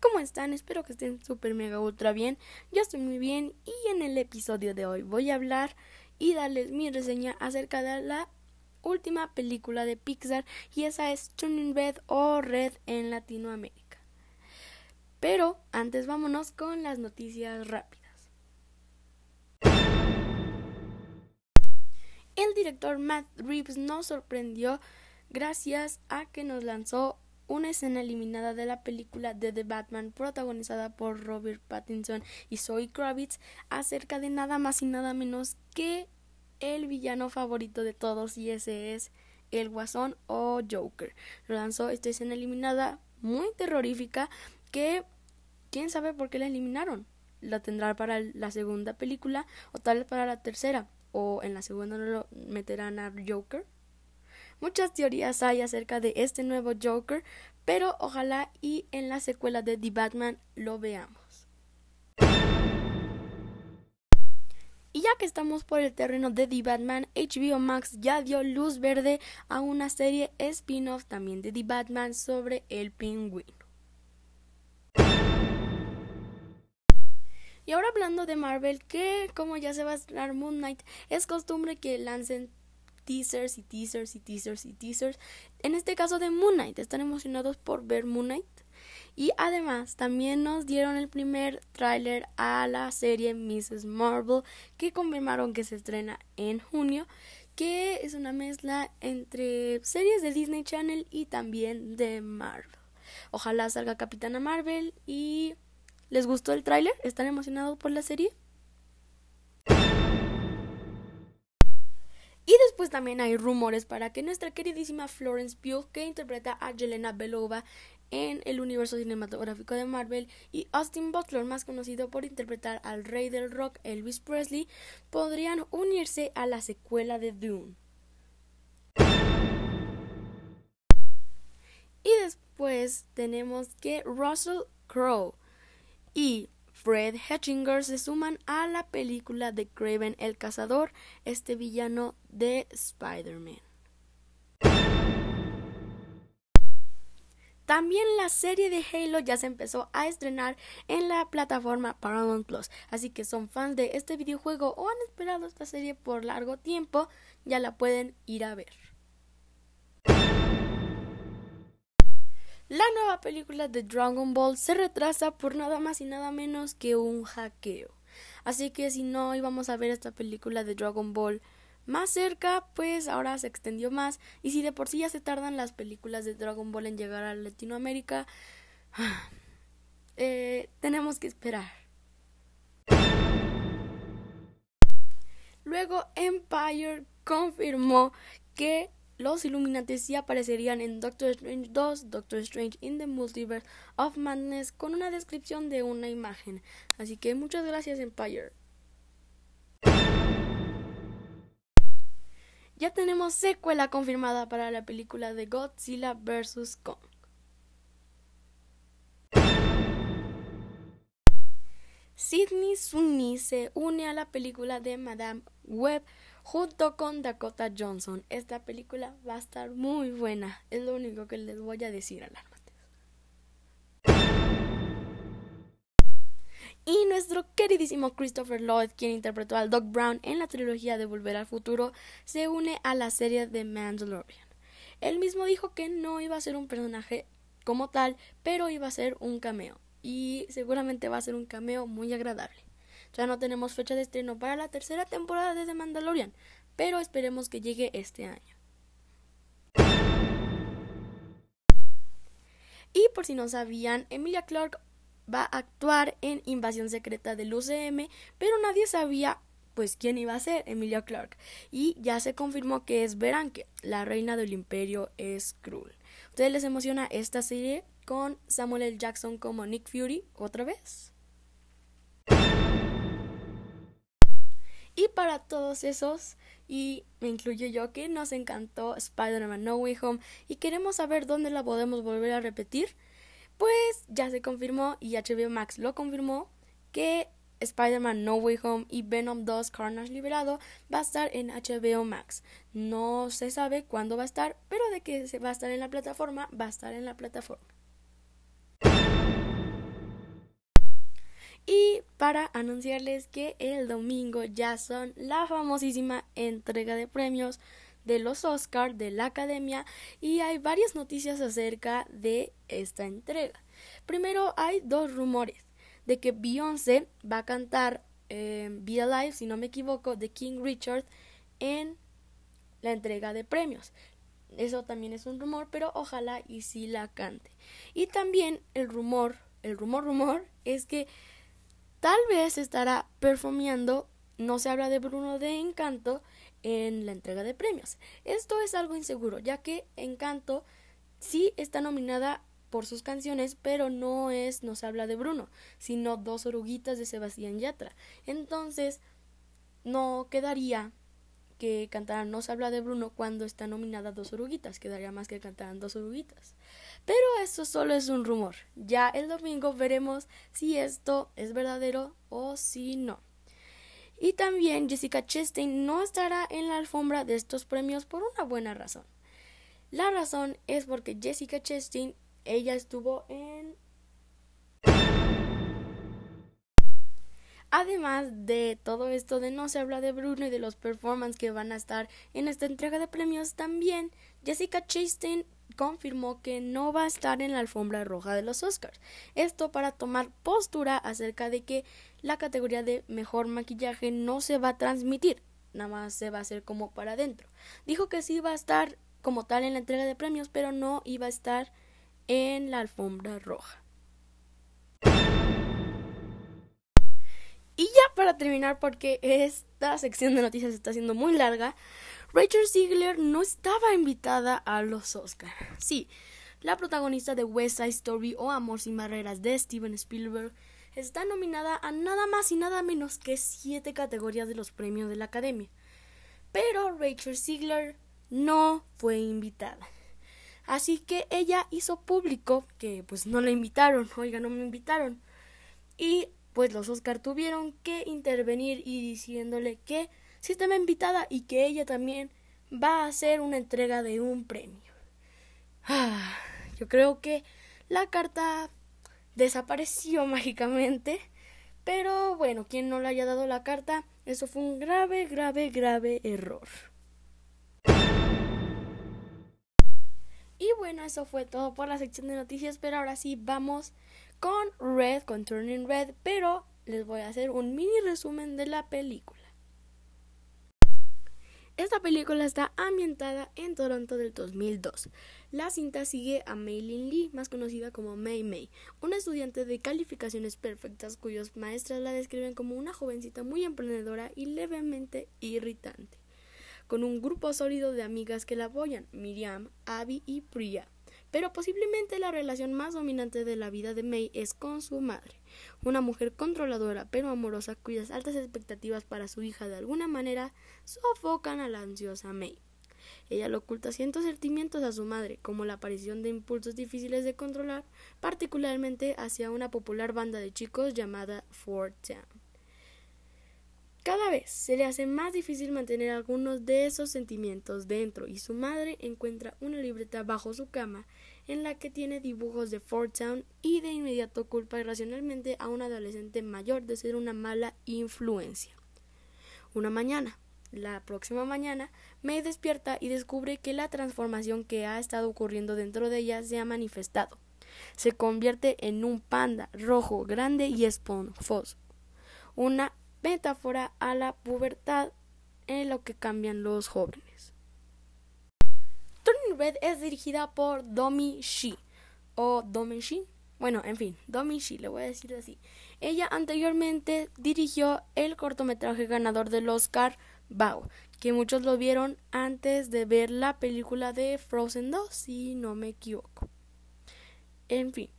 ¿cómo están? Espero que estén súper mega ultra bien. Yo estoy muy bien y en el episodio de hoy voy a hablar y darles mi reseña acerca de la última película de Pixar y esa es Turning Red o Red en Latinoamérica. Pero antes vámonos con las noticias rápidas. El director Matt Reeves nos sorprendió gracias a que nos lanzó una escena eliminada de la película de The Batman protagonizada por Robert Pattinson y Zoe Kravitz acerca de nada más y nada menos que el villano favorito de todos y ese es el Guasón o Joker. Lanzó esta escena eliminada muy terrorífica que quién sabe por qué la eliminaron. La tendrá para la segunda película o tal vez para la tercera o en la segunda no lo meterán a Joker Muchas teorías hay acerca de este nuevo Joker, pero ojalá y en la secuela de The Batman lo veamos. Y ya que estamos por el terreno de The Batman, HBO Max ya dio luz verde a una serie spin-off también de The Batman sobre el pingüino. Y ahora hablando de Marvel, que como ya se va a estrenar Moon Knight, es costumbre que lancen teasers y teasers y teasers y teasers. En este caso de Moon Knight, están emocionados por ver Moon Knight. Y además también nos dieron el primer tráiler a la serie Mrs. Marvel que confirmaron que se estrena en junio, que es una mezcla entre series de Disney Channel y también de Marvel. Ojalá salga Capitana Marvel y ¿les gustó el tráiler? ¿Están emocionados por la serie? También hay rumores para que nuestra queridísima Florence Pugh, que interpreta a Jelena Belova en el universo cinematográfico de Marvel, y Austin Butler, más conocido por interpretar al rey del rock Elvis Presley, podrían unirse a la secuela de Dune. Y después tenemos que Russell Crowe y Fred Hetchinger se suman a la película de Craven el Cazador, este villano de Spider-Man. También la serie de Halo ya se empezó a estrenar en la plataforma Paramount Plus, así que son fans de este videojuego o han esperado esta serie por largo tiempo, ya la pueden ir a ver. La nueva película de Dragon Ball se retrasa por nada más y nada menos que un hackeo. Así que si no íbamos a ver esta película de Dragon Ball más cerca, pues ahora se extendió más. Y si de por sí ya se tardan las películas de Dragon Ball en llegar a Latinoamérica, eh, tenemos que esperar. Luego Empire confirmó que los Illuminati sí aparecerían en Doctor Strange 2, Doctor Strange in the Multiverse of Madness, con una descripción de una imagen. Así que muchas gracias, Empire. Ya tenemos secuela confirmada para la película de Godzilla vs. Kong. Sidney Sweeney se une a la película de Madame Web junto con Dakota Johnson. Esta película va a estar muy buena, es lo único que les voy a decir, alármate. Y nuestro queridísimo Christopher Lloyd, quien interpretó al Doc Brown en la trilogía de Volver al Futuro, se une a la serie de Mandalorian. Él mismo dijo que no iba a ser un personaje como tal, pero iba a ser un cameo. Y seguramente va a ser un cameo muy agradable. Ya no tenemos fecha de estreno para la tercera temporada de The Mandalorian, pero esperemos que llegue este año. Y por si no sabían, Emilia Clarke va a actuar en Invasión Secreta del UCM, pero nadie sabía pues quién iba a ser Emilia Clarke. Y ya se confirmó que es Beranke, la reina del imperio Skrull. ¿Ustedes les emociona esta serie con Samuel L. Jackson como Nick Fury otra vez? Y para todos esos, y me incluyo yo, que nos encantó Spider-Man No Way Home y queremos saber dónde la podemos volver a repetir, pues ya se confirmó y HBO Max lo confirmó que Spider-Man No Way Home y Venom 2 Carnage Liberado va a estar en HBO Max. No se sabe cuándo va a estar, pero de que va a estar en la plataforma, va a estar en la plataforma. Y para anunciarles que el domingo ya son la famosísima entrega de premios de los Oscars de la Academia y hay varias noticias acerca de esta entrega. Primero hay dos rumores de que Beyoncé va a cantar eh, Be Alive, si no me equivoco, de King Richard en la entrega de premios. Eso también es un rumor, pero ojalá y si la cante. Y también el rumor, el rumor rumor es que tal vez estará performeando, no se habla de Bruno de Encanto en la entrega de premios. Esto es algo inseguro, ya que Encanto sí está nominada por sus canciones, pero no es, no se habla de Bruno, sino dos oruguitas de Sebastián Yatra. Entonces, no quedaría que cantaran No se habla de Bruno cuando está nominada Dos Oruguitas. Quedaría más que cantaran Dos Oruguitas. Pero eso solo es un rumor. Ya el domingo veremos si esto es verdadero o si no. Y también Jessica Chastain no estará en la alfombra de estos premios por una buena razón. La razón es porque Jessica Chastain, ella estuvo en Además de todo esto de no se habla de Bruno y de los performances que van a estar en esta entrega de premios, también Jessica Chastain confirmó que no va a estar en la alfombra roja de los Oscars. Esto para tomar postura acerca de que la categoría de mejor maquillaje no se va a transmitir, nada más se va a hacer como para adentro. Dijo que sí va a estar como tal en la entrega de premios, pero no iba a estar en la alfombra roja. Para terminar, porque esta sección de noticias está siendo muy larga, Rachel Ziegler no estaba invitada a los Oscars. Sí, la protagonista de West Side Story o Amor sin barreras de Steven Spielberg está nominada a nada más y nada menos que siete categorías de los premios de la Academia. Pero Rachel Ziegler no fue invitada. Así que ella hizo público que pues no la invitaron, oiga, no me invitaron. Y pues los Oscar tuvieron que intervenir y diciéndole que si estaba invitada y que ella también va a hacer una entrega de un premio. Ah, yo creo que la carta desapareció mágicamente, pero bueno, quien no le haya dado la carta, eso fue un grave, grave, grave error. Y bueno, eso fue todo por la sección de noticias, pero ahora sí vamos con Red, con Turning Red, pero les voy a hacer un mini resumen de la película. Esta película está ambientada en Toronto del 2002. La cinta sigue a Maylin Lee, más conocida como Mei Mei, una estudiante de calificaciones perfectas cuyos maestras la describen como una jovencita muy emprendedora y levemente irritante, con un grupo sólido de amigas que la apoyan, Miriam, Abby y Priya. Pero posiblemente la relación más dominante de la vida de May es con su madre, una mujer controladora pero amorosa cuyas altas expectativas para su hija de alguna manera sofocan a la ansiosa May. Ella le oculta ciertos sentimientos a su madre, como la aparición de impulsos difíciles de controlar, particularmente hacia una popular banda de chicos llamada Fort. Cada vez se le hace más difícil mantener algunos de esos sentimientos dentro y su madre encuentra una libreta bajo su cama en la que tiene dibujos de Fort Town y de inmediato culpa irracionalmente a un adolescente mayor de ser una mala influencia. Una mañana, la próxima mañana, May despierta y descubre que la transformación que ha estado ocurriendo dentro de ella se ha manifestado. Se convierte en un panda rojo, grande y esponjoso. Una metáfora a la pubertad en lo que cambian los jóvenes. Es dirigida por Domi Shi o Domi Shi. Bueno, en fin, Domi Shi, le voy a decir así. Ella anteriormente dirigió el cortometraje ganador del Oscar Bao, que muchos lo vieron antes de ver la película de Frozen 2, si no me equivoco. En fin,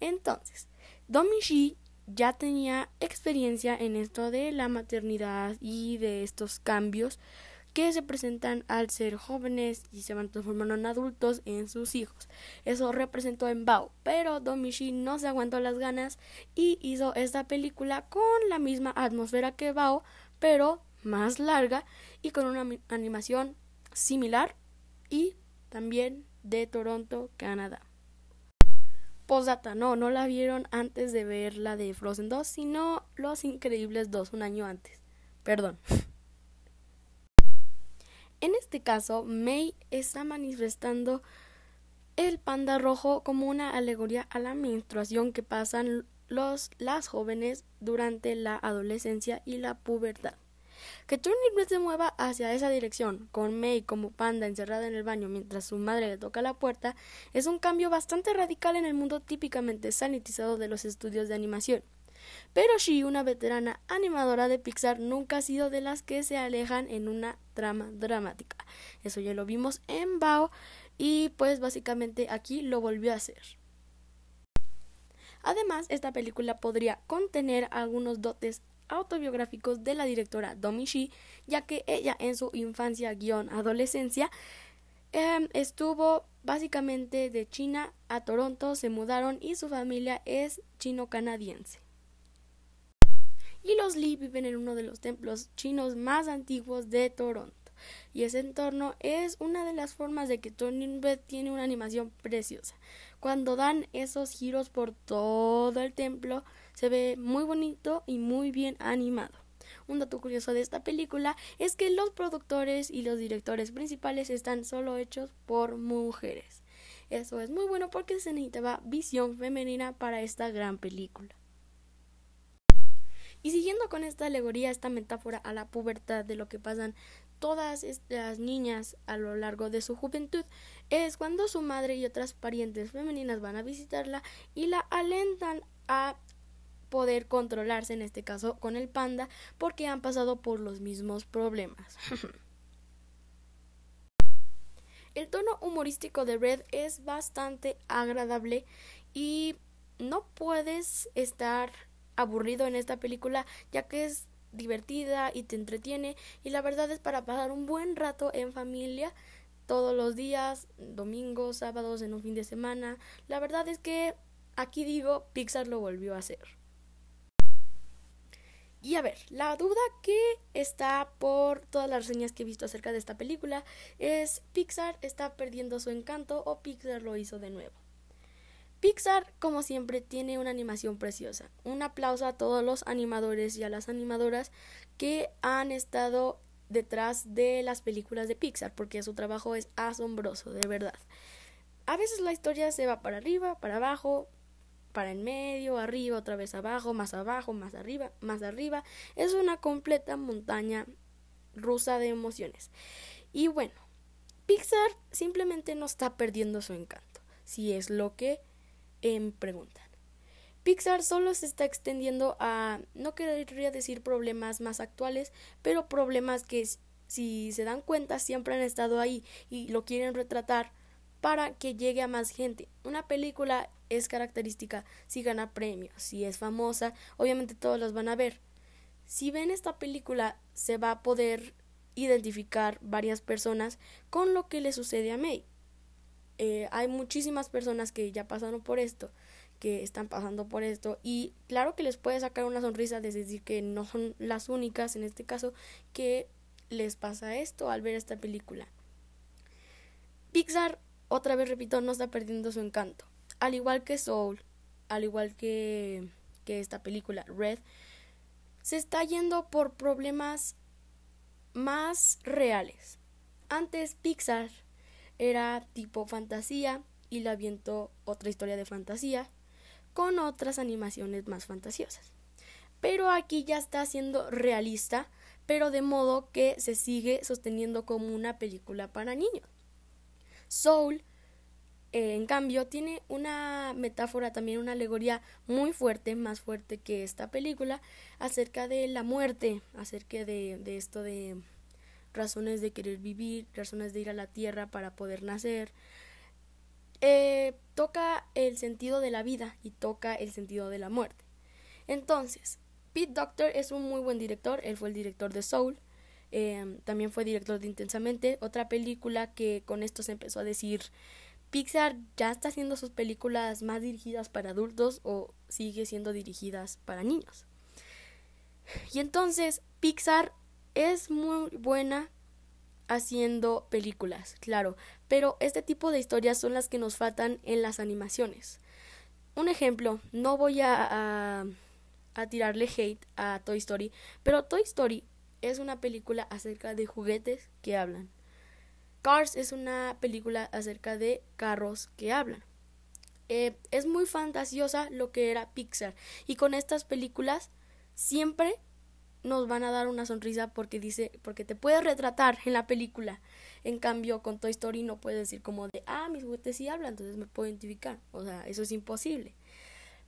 entonces, Domi Shi ya tenía experiencia en esto de la maternidad y de estos cambios que se presentan al ser jóvenes y se van transformando en adultos en sus hijos. Eso representó en Bao, pero Domichi no se aguantó las ganas y hizo esta película con la misma atmósfera que Bao, pero más larga y con una animación similar y también de Toronto, Canadá. Posdata, no, no la vieron antes de ver la de Frozen 2, sino Los Increíbles 2, un año antes. Perdón. En este caso, May está manifestando el panda rojo como una alegoría a la menstruación que pasan los, las jóvenes durante la adolescencia y la pubertad. Que Turning Red se mueva hacia esa dirección, con May como panda encerrada en el baño mientras su madre le toca la puerta, es un cambio bastante radical en el mundo típicamente sanitizado de los estudios de animación. Pero Shi, una veterana animadora de Pixar, nunca ha sido de las que se alejan en una trama dramática. Eso ya lo vimos en Bao y pues básicamente aquí lo volvió a hacer. Además, esta película podría contener algunos dotes autobiográficos de la directora Domi Shi, ya que ella en su infancia guion adolescencia em, estuvo básicamente de China a Toronto, se mudaron y su familia es chino-canadiense. Y los Lee viven en uno de los templos chinos más antiguos de Toronto. Y ese entorno es una de las formas de que Turning Red tiene una animación preciosa. Cuando dan esos giros por todo el templo, se ve muy bonito y muy bien animado. Un dato curioso de esta película es que los productores y los directores principales están solo hechos por mujeres. Eso es muy bueno porque se necesitaba visión femenina para esta gran película. Y siguiendo con esta alegoría, esta metáfora a la pubertad de lo que pasan todas estas niñas a lo largo de su juventud, es cuando su madre y otras parientes femeninas van a visitarla y la alentan a poder controlarse, en este caso con el panda, porque han pasado por los mismos problemas. el tono humorístico de Red es bastante agradable y no puedes estar aburrido en esta película ya que es divertida y te entretiene y la verdad es para pasar un buen rato en familia todos los días, domingos, sábados, en un fin de semana. La verdad es que aquí digo, Pixar lo volvió a hacer. Y a ver, la duda que está por todas las reseñas que he visto acerca de esta película es Pixar está perdiendo su encanto o Pixar lo hizo de nuevo. Pixar, como siempre, tiene una animación preciosa. Un aplauso a todos los animadores y a las animadoras que han estado detrás de las películas de Pixar, porque su trabajo es asombroso, de verdad. A veces la historia se va para arriba, para abajo, para en medio, arriba, otra vez abajo, más abajo, más arriba, más arriba. Es una completa montaña rusa de emociones. Y bueno, Pixar simplemente no está perdiendo su encanto, si es lo que preguntan. Pixar solo se está extendiendo a, no querría decir problemas más actuales, pero problemas que si se dan cuenta siempre han estado ahí y lo quieren retratar para que llegue a más gente. Una película es característica si gana premios, si es famosa, obviamente todos los van a ver. Si ven esta película, se va a poder identificar varias personas con lo que le sucede a May. Eh, hay muchísimas personas que ya pasaron por esto, que están pasando por esto, y claro que les puede sacar una sonrisa de decir que no son las únicas, en este caso, que les pasa esto al ver esta película. Pixar, otra vez repito, no está perdiendo su encanto al igual que Soul, al igual que, que esta película Red, se está yendo por problemas más reales. Antes Pixar era tipo fantasía y la avientó otra historia de fantasía con otras animaciones más fantasiosas. Pero aquí ya está siendo realista, pero de modo que se sigue sosteniendo como una película para niños. Soul eh, en cambio, tiene una metáfora, también una alegoría muy fuerte, más fuerte que esta película, acerca de la muerte, acerca de, esto de razones de querer vivir, razones de ir a la tierra para poder nacer. Eh, toca el sentido de la vida y toca el sentido de la muerte. Entonces, Pete Doctor es un muy buen director, él fue el director de Soul, eh, también fue director de Intensamente, otra película que con esto se empezó a decir Pixar ya está haciendo sus películas más dirigidas para adultos o sigue siendo dirigidas para niños. Y entonces Pixar es muy buena haciendo películas, claro, pero este tipo de historias son las que nos faltan en las animaciones. un ejemplo, no voy a, a, tirarle hate a Toy Story, pero Toy Story es una película acerca de juguetes que hablan. Cars es una película acerca de carros que hablan. Eh, es muy fantasiosa lo que era Pixar y con estas películas siempre nos van a dar una sonrisa porque dice porque te puedes retratar en la película. En cambio con Toy Story no puedes decir como de ah mis juguetes sí hablan entonces me puedo identificar o sea eso es imposible.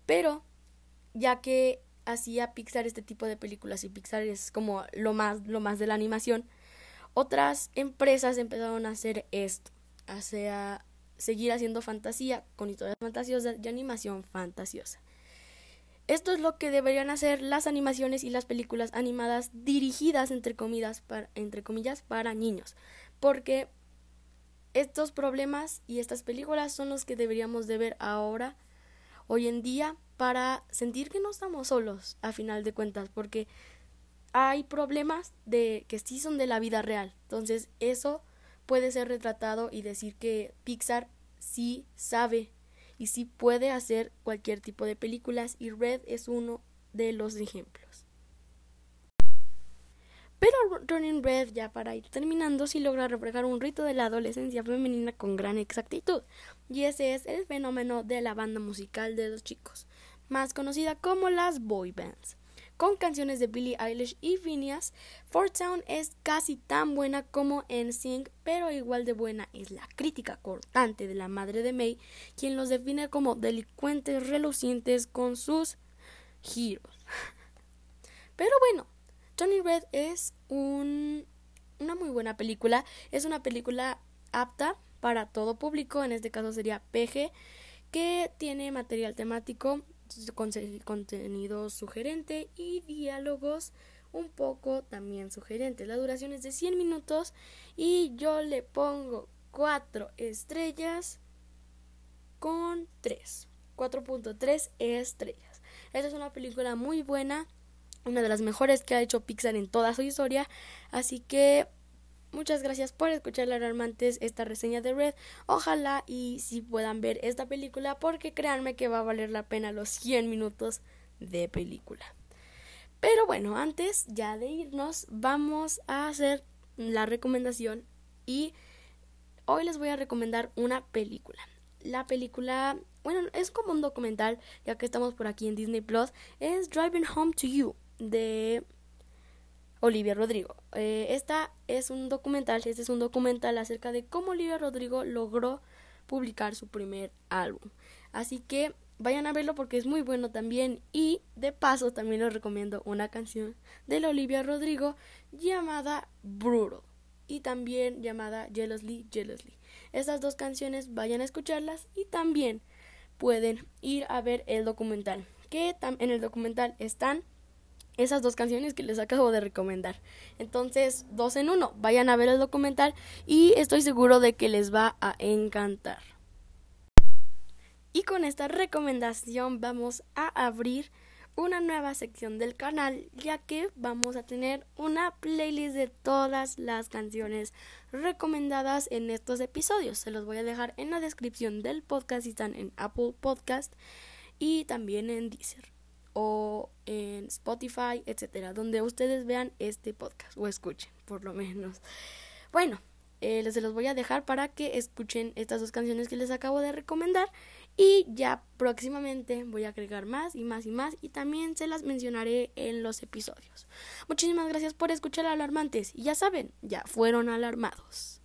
Pero ya que hacía Pixar este tipo de películas y Pixar es como lo más lo más de la animación otras empresas empezaron a hacer esto. A seguir haciendo fantasía con historias fantasiosas y animación fantasiosa esto es lo que deberían hacer las animaciones y las películas animadas dirigidas entre comillas para, entre comillas para niños, porque estos problemas y estas películas son los que deberíamos de ver ahora, hoy en día, para sentir que no estamos solos, a final de cuentas, porque hay problemas de que sí son de la vida real. Entonces, eso puede ser retratado y decir que Pixar sí sabe y sí puede hacer cualquier tipo de películas y Red es uno de los ejemplos. Pero Running Red, ya para ir terminando, sí logra reflejar un rito de la adolescencia femenina con gran exactitud, y ese es el fenómeno de la banda musical de los chicos, más conocida como las boy bands con canciones de Billie Eilish y Phineas. Fort Town es casi tan buena como NSYNC, pero igual de buena es la crítica cortante de la madre de May, quien los define como delincuentes relucientes con sus giros. Pero bueno, Tony Red es un, una muy buena película. Es una película apta para todo público, en este caso sería PG, que tiene material temático contenido sugerente y diálogos un poco también sugerentes. La duración es de 100 minutos y yo le pongo 4 estrellas con 3. 4.3 estrellas. Esta es una película muy buena, una de las mejores que ha hecho Pixar en toda su historia, así que Muchas gracias por escuchar alarmantes esta reseña de Red. Ojalá y si puedan ver esta película porque créanme que va a valer la pena los 100 minutos de película. Pero bueno, antes ya de irnos vamos a hacer la recomendación y hoy les voy a recomendar una película. La película, bueno, es como un documental, ya que estamos por aquí en Disney Plus, es Driving Home to You de Olivia Rodrigo. Eh, esta es un documental, este es un documental acerca de cómo Olivia Rodrigo logró publicar su primer álbum. Así que vayan a verlo porque es muy bueno también y de paso también les recomiendo una canción de Olivia Rodrigo llamada Brutal y también llamada Jealously Jealously. Estas dos canciones vayan a escucharlas y también pueden ir a ver el documental, que en el documental están esas dos canciones que les acabo de recomendar. Entonces, dos en uno, vayan a ver el documental y estoy seguro de que les va a encantar. Y con esta recomendación vamos a abrir una nueva sección del canal, ya que vamos a tener una playlist de todas las canciones recomendadas en estos episodios. Se los voy a dejar en la descripción del podcast si están en Apple Podcast y también en Deezer o en Spotify, etcétera, donde ustedes vean este podcast o escuchen, por lo menos. Bueno, eh, les los voy a dejar para que escuchen estas dos canciones que les acabo de recomendar y ya próximamente voy a agregar más y más y más y también se las mencionaré en los episodios. Muchísimas gracias por escuchar alarmantes y ya saben, ya fueron alarmados.